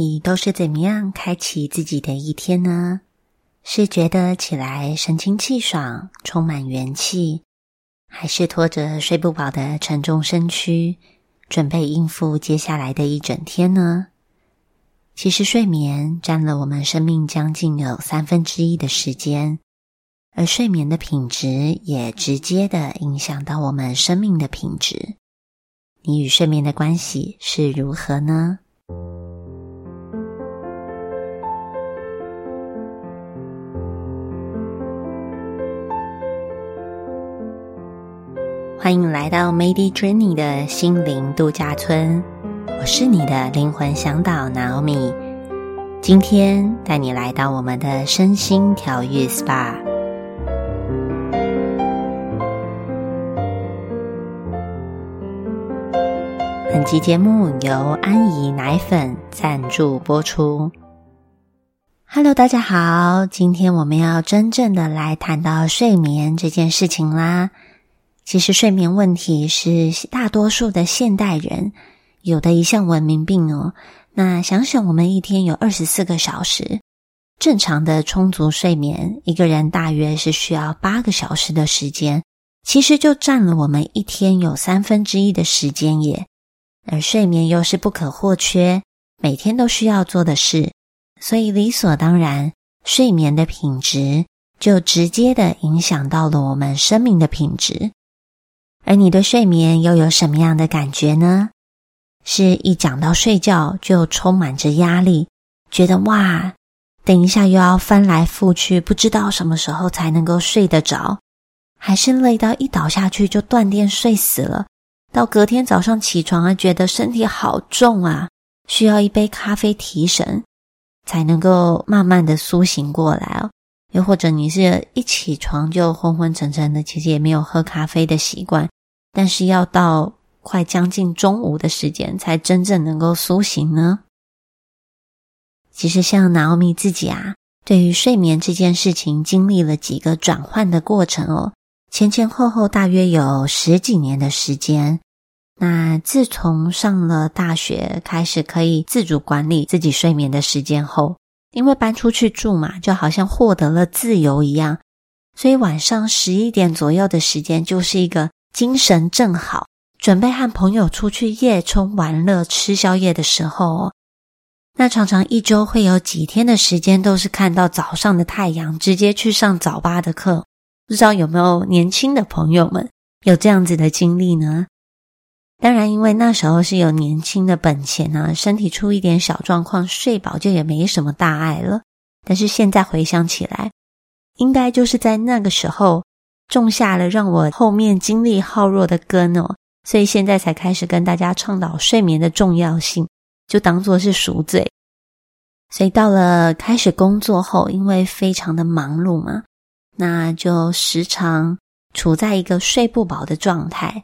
你都是怎么样开启自己的一天呢？是觉得起来神清气爽、充满元气，还是拖着睡不饱的沉重身躯，准备应付接下来的一整天呢？其实，睡眠占了我们生命将近有三分之一的时间，而睡眠的品质也直接的影响到我们生命的品质。你与睡眠的关系是如何呢？欢迎来到 Made Journey 的心灵度假村，我是你的灵魂向导 Naomi。今天带你来到我们的身心调愈 SPA。本集节目由安怡奶粉赞助播出。Hello，大家好，今天我们要真正的来谈到睡眠这件事情啦。其实睡眠问题是大多数的现代人有的一项文明病哦。那想想，我们一天有二十四个小时，正常的充足睡眠，一个人大约是需要八个小时的时间，其实就占了我们一天有三分之一的时间耶。而睡眠又是不可或缺，每天都需要做的事，所以理所当然，睡眠的品质就直接的影响到了我们生命的品质。而你对睡眠又有什么样的感觉呢？是一讲到睡觉就充满着压力，觉得哇，等一下又要翻来覆去，不知道什么时候才能够睡得着；还是累到一倒下去就断电睡死了，到隔天早上起床啊，觉得身体好重啊，需要一杯咖啡提神，才能够慢慢的苏醒过来哦。又或者你是一起床就昏昏沉沉的，其实也没有喝咖啡的习惯。但是要到快将近中午的时间，才真正能够苏醒呢。其实像拿奥米自己啊，对于睡眠这件事情，经历了几个转换的过程哦，前前后后大约有十几年的时间。那自从上了大学，开始可以自主管理自己睡眠的时间后，因为搬出去住嘛，就好像获得了自由一样，所以晚上十一点左右的时间，就是一个。精神正好，准备和朋友出去夜冲玩乐、吃宵夜的时候哦，那常常一周会有几天的时间都是看到早上的太阳，直接去上早八的课。不知道有没有年轻的朋友们有这样子的经历呢？当然，因为那时候是有年轻的本钱啊，身体出一点小状况，睡饱就也没什么大碍了。但是现在回想起来，应该就是在那个时候。种下了让我后面精力耗弱的根哦，所以现在才开始跟大家倡导睡眠的重要性，就当做是赎罪。所以到了开始工作后，因为非常的忙碌嘛，那就时常处在一个睡不饱的状态，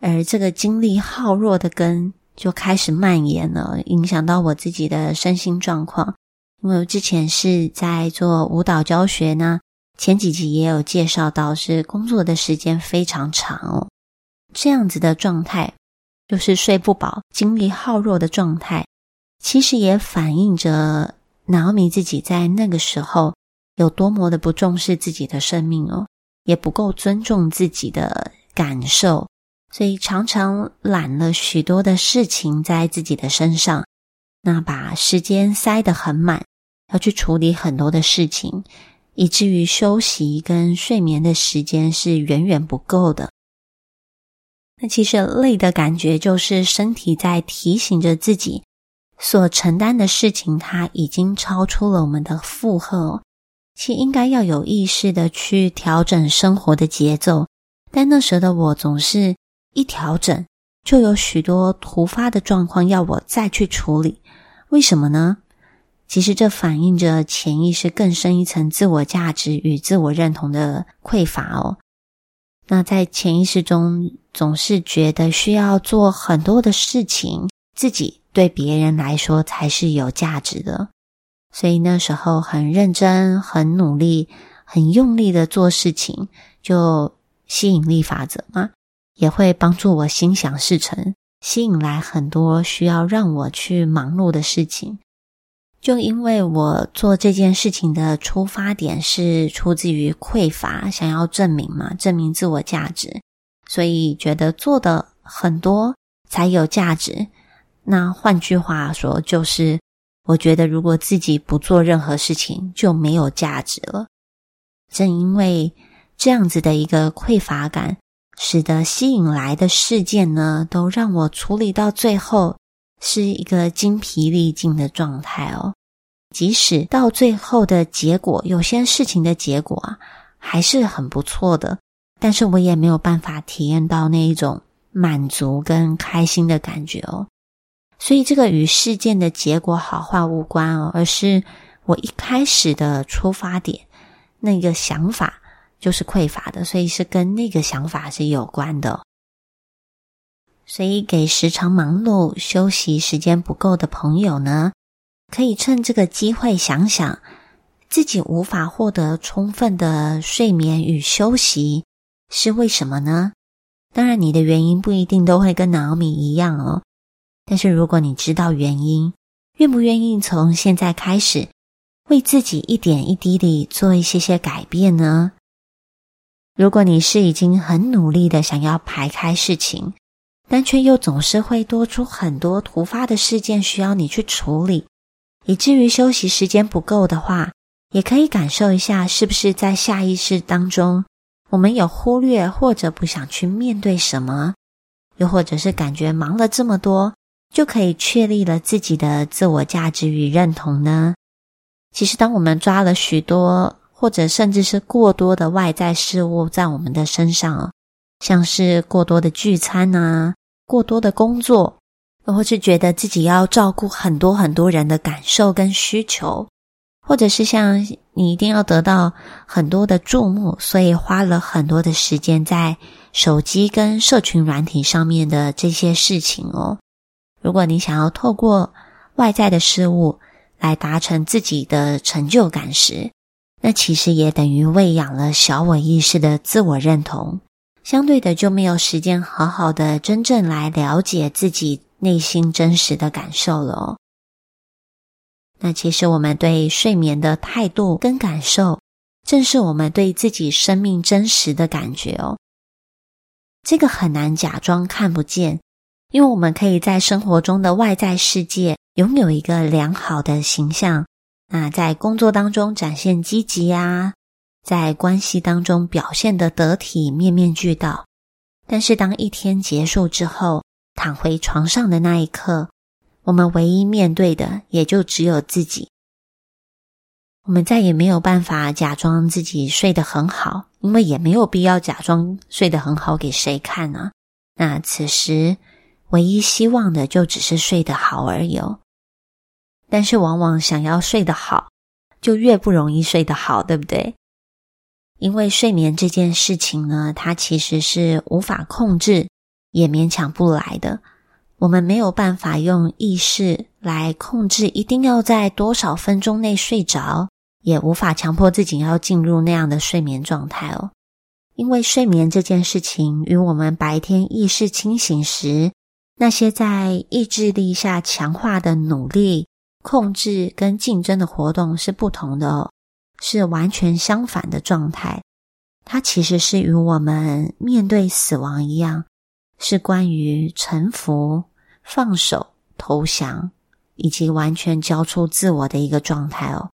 而这个精力耗弱的根就开始蔓延了，影响到我自己的身心状况。因为我之前是在做舞蹈教学呢。前几集也有介绍到，是工作的时间非常长哦，这样子的状态，就是睡不饱、精力耗弱的状态，其实也反映着脑米自己在那个时候有多么的不重视自己的生命哦，也不够尊重自己的感受，所以常常揽了许多的事情在自己的身上，那把时间塞得很满，要去处理很多的事情。以至于休息跟睡眠的时间是远远不够的。那其实累的感觉就是身体在提醒着自己，所承担的事情它已经超出了我们的负荷，其实应该要有意识的去调整生活的节奏。但那时的我总是一调整，就有许多突发的状况要我再去处理。为什么呢？其实这反映着潜意识更深一层自我价值与自我认同的匮乏哦。那在潜意识中，总是觉得需要做很多的事情，自己对别人来说才是有价值的。所以那时候很认真、很努力、很用力的做事情，就吸引力法则嘛，也会帮助我心想事成，吸引来很多需要让我去忙碌的事情。就因为我做这件事情的出发点是出自于匮乏，想要证明嘛，证明自我价值，所以觉得做的很多才有价值。那换句话说，就是我觉得如果自己不做任何事情就没有价值了。正因为这样子的一个匮乏感，使得吸引来的事件呢，都让我处理到最后。是一个精疲力尽的状态哦，即使到最后的结果，有些事情的结果啊，还是很不错的，但是我也没有办法体验到那一种满足跟开心的感觉哦。所以这个与事件的结果好坏无关哦，而是我一开始的出发点，那个想法就是匮乏的，所以是跟那个想法是有关的。所以，给时常忙碌、休息时间不够的朋友呢，可以趁这个机会想想，自己无法获得充分的睡眠与休息是为什么呢？当然，你的原因不一定都会跟脑米一样哦。但是，如果你知道原因，愿不愿意从现在开始，为自己一点一滴地做一些些改变呢？如果你是已经很努力的想要排开事情，但却又总是会多出很多突发的事件需要你去处理，以至于休息时间不够的话，也可以感受一下，是不是在下意识当中，我们有忽略或者不想去面对什么，又或者是感觉忙了这么多，就可以确立了自己的自我价值与认同呢？其实，当我们抓了许多或者甚至是过多的外在事物在我们的身上，像是过多的聚餐啊。过多的工作，或是觉得自己要照顾很多很多人的感受跟需求，或者是像你一定要得到很多的注目，所以花了很多的时间在手机跟社群软体上面的这些事情哦。如果你想要透过外在的事物来达成自己的成就感时，那其实也等于喂养了小我意识的自我认同。相对的，就没有时间好好的真正来了解自己内心真实的感受了哦。那其实我们对睡眠的态度跟感受，正是我们对自己生命真实的感觉哦。这个很难假装看不见，因为我们可以在生活中的外在世界拥有一个良好的形象，那在工作当中展现积极呀。在关系当中表现的得体、面面俱到，但是当一天结束之后，躺回床上的那一刻，我们唯一面对的也就只有自己。我们再也没有办法假装自己睡得很好，因为也没有必要假装睡得很好给谁看呢？那此时唯一希望的就只是睡得好而已。但是往往想要睡得好，就越不容易睡得好，对不对？因为睡眠这件事情呢，它其实是无法控制，也勉强不来的。我们没有办法用意识来控制，一定要在多少分钟内睡着，也无法强迫自己要进入那样的睡眠状态哦。因为睡眠这件事情与我们白天意识清醒时那些在意志力下强化的努力、控制跟竞争的活动是不同的哦。是完全相反的状态，它其实是与我们面对死亡一样，是关于臣服、放手、投降，以及完全交出自我的一个状态哦。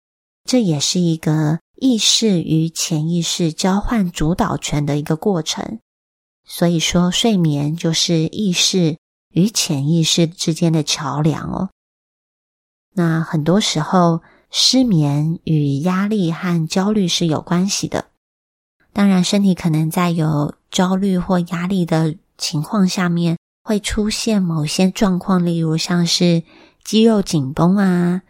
这也是一个意识与潜意识交换主导权的一个过程。所以说，睡眠就是意识与潜意识之间的桥梁哦。那很多时候。失眠与压力和焦虑是有关系的。当然，身体可能在有焦虑或压力的情况下面，会出现某些状况，例如像是肌肉紧绷啊、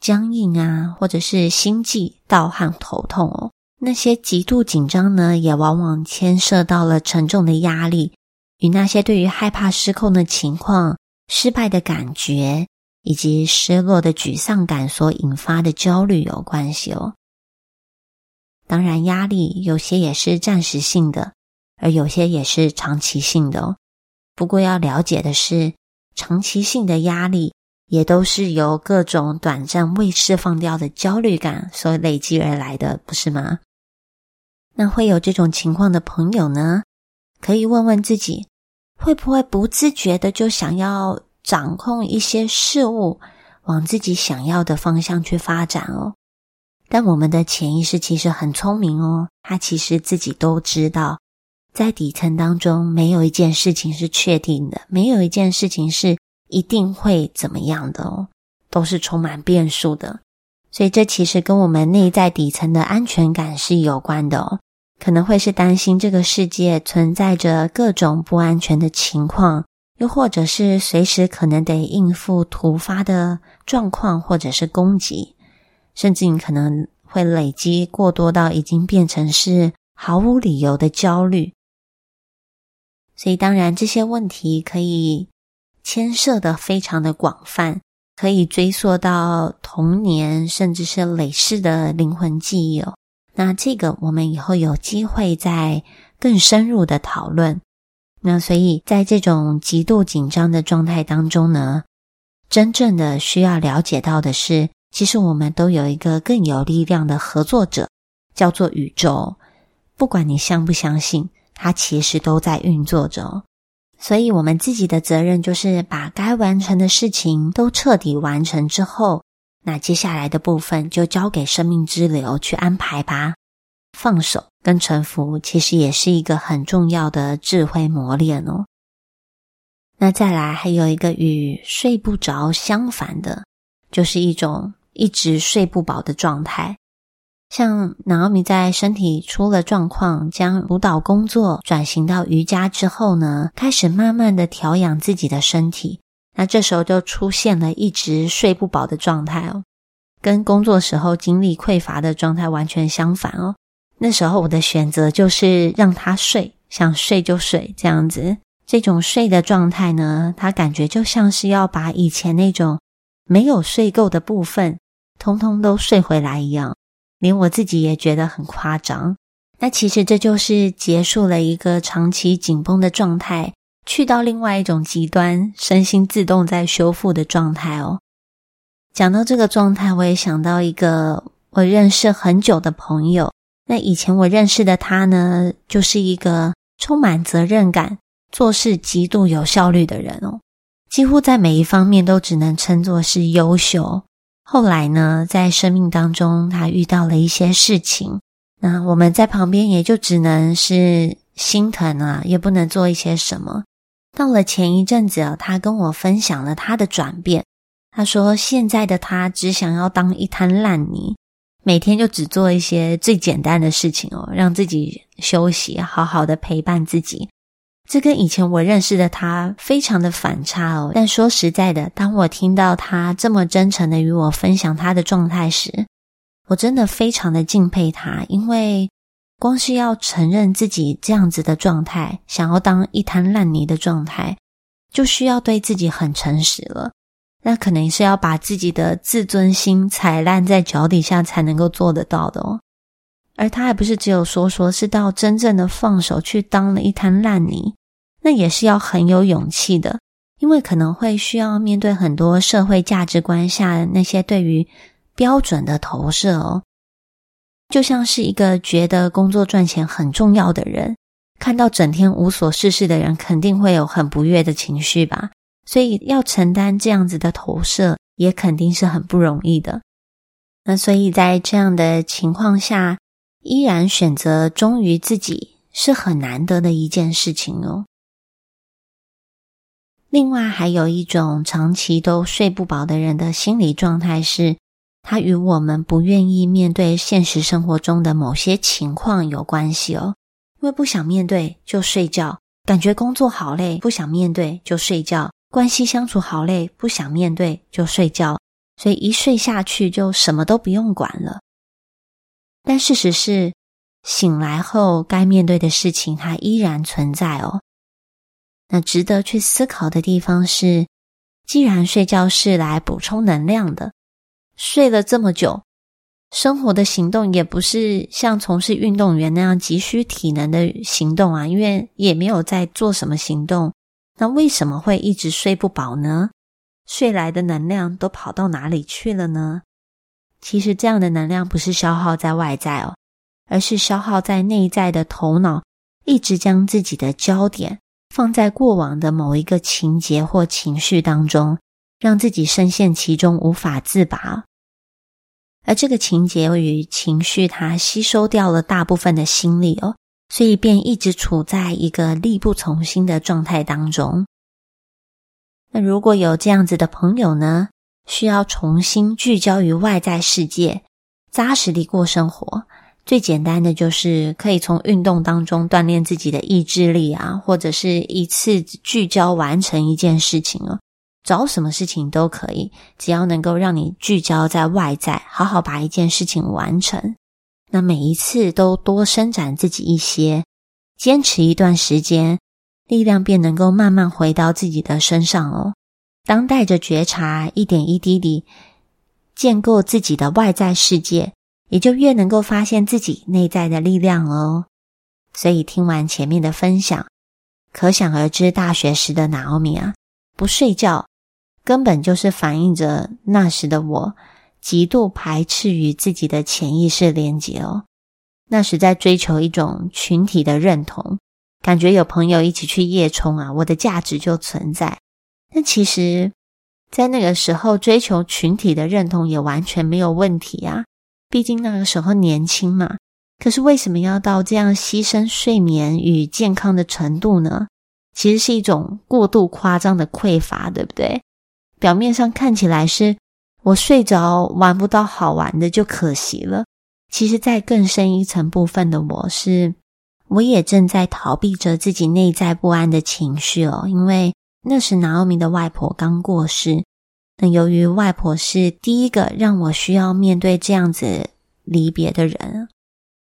僵硬啊，或者是心悸、盗汗、头痛哦。那些极度紧张呢，也往往牵涉到了沉重的压力，与那些对于害怕失控的情况、失败的感觉。以及失落的沮丧感所引发的焦虑有关系哦。当然，压力有些也是暂时性的，而有些也是长期性的哦。不过要了解的是，长期性的压力也都是由各种短暂未释放掉的焦虑感所累积而来的，不是吗？那会有这种情况的朋友呢，可以问问自己，会不会不自觉的就想要掌控一些事物，往自己想要的方向去发展哦？但我们的潜意识其实很聪明哦，他其实自己都知道，在底层当中，没有一件事情是确定的，没有一件事情是一定会怎么样的哦，都是充满变数的。所以这其实跟我们内在底层的安全感是有关的哦，可能会是担心这个世界存在着各种不安全的情况，又或者是随时可能得应付突发的状况，或者是攻击。甚至你可能会累积过多到已经变成是毫无理由的焦虑，所以当然这些问题可以牵涉的非常的广泛，可以追溯到童年，甚至是累世的灵魂记忆哦。那这个我们以后有机会再更深入的讨论。那所以在这种极度紧张的状态当中呢，真正的需要了解到的是。其实我们都有一个更有力量的合作者，叫做宇宙。不管你相不相信，它其实都在运作着。所以，我们自己的责任就是把该完成的事情都彻底完成之后，那接下来的部分就交给生命之流去安排吧。放手跟臣服，其实也是一个很重要的智慧磨练哦。那再来，还有一个与睡不着相反的，就是一种。一直睡不饱的状态，像南奥米在身体出了状况，将舞蹈工作转型到瑜伽之后呢，开始慢慢的调养自己的身体。那这时候就出现了一直睡不饱的状态哦，跟工作时候精力匮乏的状态完全相反哦。那时候我的选择就是让他睡，想睡就睡这样子。这种睡的状态呢，他感觉就像是要把以前那种没有睡够的部分。通通都睡回来一样，连我自己也觉得很夸张。那其实这就是结束了一个长期紧绷的状态，去到另外一种极端，身心自动在修复的状态哦。讲到这个状态，我也想到一个我认识很久的朋友。那以前我认识的他呢，就是一个充满责任感、做事极度有效率的人哦，几乎在每一方面都只能称作是优秀。后来呢，在生命当中，他遇到了一些事情，那我们在旁边也就只能是心疼啊，也不能做一些什么。到了前一阵子啊，他跟我分享了他的转变。他说，现在的他只想要当一滩烂泥，每天就只做一些最简单的事情哦，让自己休息，好好的陪伴自己。这跟以前我认识的他非常的反差哦。但说实在的，当我听到他这么真诚的与我分享他的状态时，我真的非常的敬佩他。因为光是要承认自己这样子的状态，想要当一滩烂泥的状态，就需要对自己很诚实了。那可能是要把自己的自尊心踩烂在脚底下才能够做得到的哦。而他还不是只有说说，是到真正的放手去当了一滩烂泥，那也是要很有勇气的，因为可能会需要面对很多社会价值观下那些对于标准的投射哦。就像是一个觉得工作赚钱很重要的人，看到整天无所事事的人，肯定会有很不悦的情绪吧。所以要承担这样子的投射，也肯定是很不容易的。那所以在这样的情况下，依然选择忠于自己是很难得的一件事情哦。另外，还有一种长期都睡不饱的人的心理状态是，他与我们不愿意面对现实生活中的某些情况有关系哦。因为不想面对就睡觉，感觉工作好累，不想面对就睡觉，关系相处好累，不想面对就睡觉，所以一睡下去就什么都不用管了。但事实是，醒来后该面对的事情它依然存在哦。那值得去思考的地方是，既然睡觉是来补充能量的，睡了这么久，生活的行动也不是像从事运动员那样急需体能的行动啊，因为也没有在做什么行动，那为什么会一直睡不饱呢？睡来的能量都跑到哪里去了呢？其实这样的能量不是消耗在外在哦，而是消耗在内在的头脑，一直将自己的焦点放在过往的某一个情节或情绪当中，让自己深陷其中无法自拔。而这个情节与情绪，它吸收掉了大部分的心力哦，所以便一直处在一个力不从心的状态当中。那如果有这样子的朋友呢，需要重新聚焦于外在世界，扎实地过生活，最简单的就是可以从运动当中锻炼自己的意志力啊，或者是一次聚焦完成一件事情哦。找什么事情都可以，只要能够让你聚焦在外在，好好把一件事情完成。那每一次都多伸展自己一些，坚持一段时间，力量便能够慢慢回到自己的身上哦。当带着觉察，一点一滴地建构自己的外在世界，也就越能够发现自己内在的力量哦。所以听完前面的分享，可想而知，大学时的拿奥米啊，不睡觉。根本就是反映着那时的我极度排斥与自己的潜意识连接哦。那是在追求一种群体的认同，感觉有朋友一起去夜冲啊，我的价值就存在。但其实，在那个时候追求群体的认同也完全没有问题啊，毕竟那个时候年轻嘛。可是为什么要到这样牺牲睡眠与健康的程度呢？其实是一种过度夸张的匮乏，对不对？表面上看起来是我睡着玩不到好玩的就可惜了，其实，在更深一层部分的我是，我也正在逃避着自己内在不安的情绪哦。因为那时拿奥米的外婆刚过世，那由于外婆是第一个让我需要面对这样子离别的人，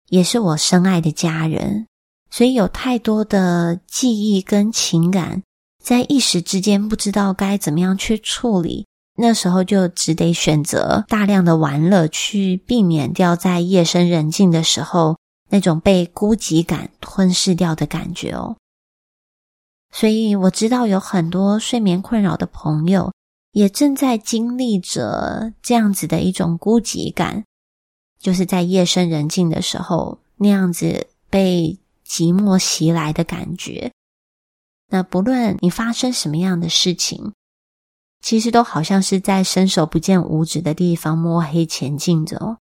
也是我深爱的家人，所以有太多的记忆跟情感。在一时之间不知道该怎么样去处理，那时候就只得选择大量的玩乐，去避免掉在夜深人静的时候那种被孤寂感吞噬掉的感觉哦。所以我知道有很多睡眠困扰的朋友也正在经历着这样子的一种孤寂感，就是在夜深人静的时候那样子被寂寞袭来的感觉。那不论你发生什么样的事情，其实都好像是在伸手不见五指的地方摸黑前进着哦。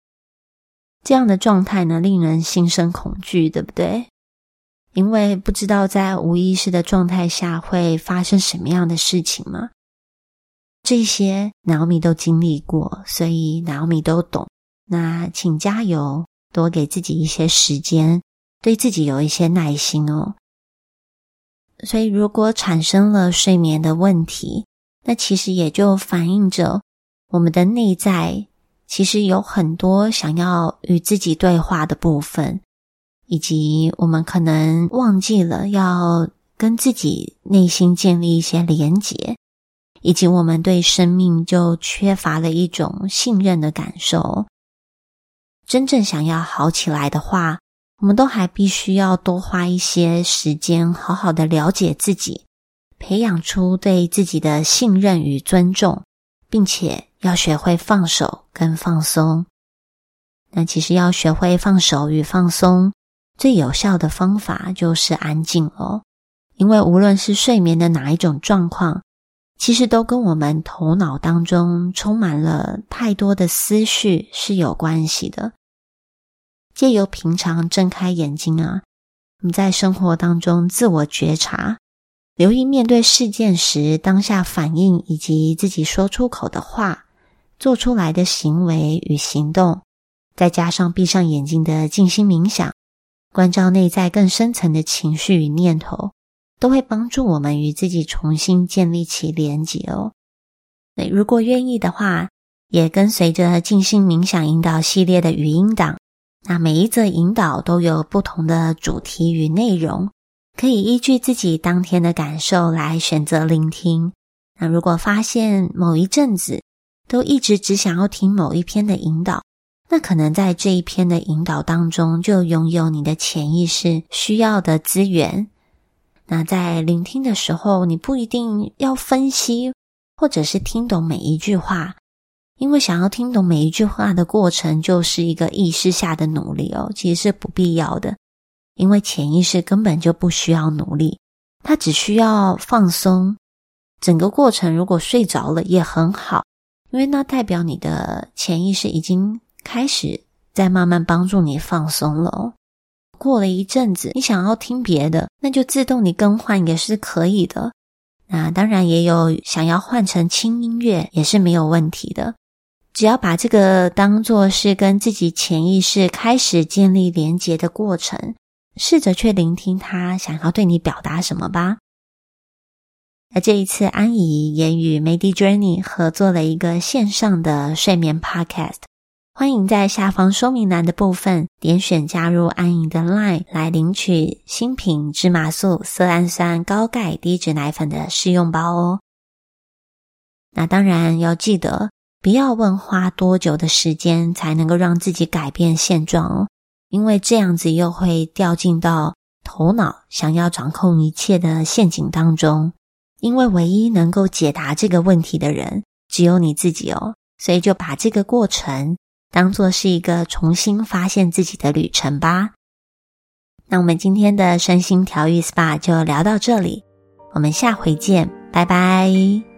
这样的状态呢，令人心生恐惧，对不对？因为不知道在无意识的状态下会发生什么样的事情嘛。这些 Naomi 都经历过，所以 Naomi 都懂。那请加油，多给自己一些时间，对自己有一些耐心哦。所以，如果产生了睡眠的问题，那其实也就反映着我们的内在其实有很多想要与自己对话的部分，以及我们可能忘记了要跟自己内心建立一些连结，以及我们对生命就缺乏了一种信任的感受。真正想要好起来的话。我们都还必须要多花一些时间，好好的了解自己，培养出对自己的信任与尊重，并且要学会放手跟放松。那其实要学会放手与放松，最有效的方法就是安静哦。因为无论是睡眠的哪一种状况，其实都跟我们头脑当中充满了太多的思绪是有关系的。借由平常睁开眼睛啊，我们在生活当中自我觉察，留意面对事件时当下反应，以及自己说出口的话、做出来的行为与行动，再加上闭上眼睛的静心冥想，关照内在更深层的情绪与念头，都会帮助我们与自己重新建立起连结哦。那如果愿意的话，也跟随着静心冥想引导系列的语音档。那每一则引导都有不同的主题与内容，可以依据自己当天的感受来选择聆听。那如果发现某一阵子都一直只想要听某一篇的引导，那可能在这一篇的引导当中就拥有你的潜意识需要的资源。那在聆听的时候，你不一定要分析，或者是听懂每一句话。因为想要听懂每一句话的过程，就是一个意识下的努力哦，其实是不必要的。因为潜意识根本就不需要努力，它只需要放松。整个过程如果睡着了也很好，因为那代表你的潜意识已经开始在慢慢帮助你放松了。过了一阵子，你想要听别的，那就自动你更换也是可以的。那当然也有想要换成轻音乐也是没有问题的。只要把这个当做是跟自己潜意识开始建立连结的过程，试着去聆听他想要对你表达什么吧。那这一次，安怡也与 Medi Journey 合作了一个线上的睡眠 Podcast，欢迎在下方说明栏的部分点选加入安怡的 Line 来领取新品芝麻素、色氨酸、高钙低脂奶粉的试用包哦。那当然要记得。不要问花多久的时间才能够让自己改变现状哦，因为这样子又会掉进到头脑想要掌控一切的陷阱当中。因为唯一能够解答这个问题的人只有你自己哦，所以就把这个过程当做是一个重新发现自己的旅程吧。那我们今天的身心调愈 SPA 就聊到这里，我们下回见，拜拜。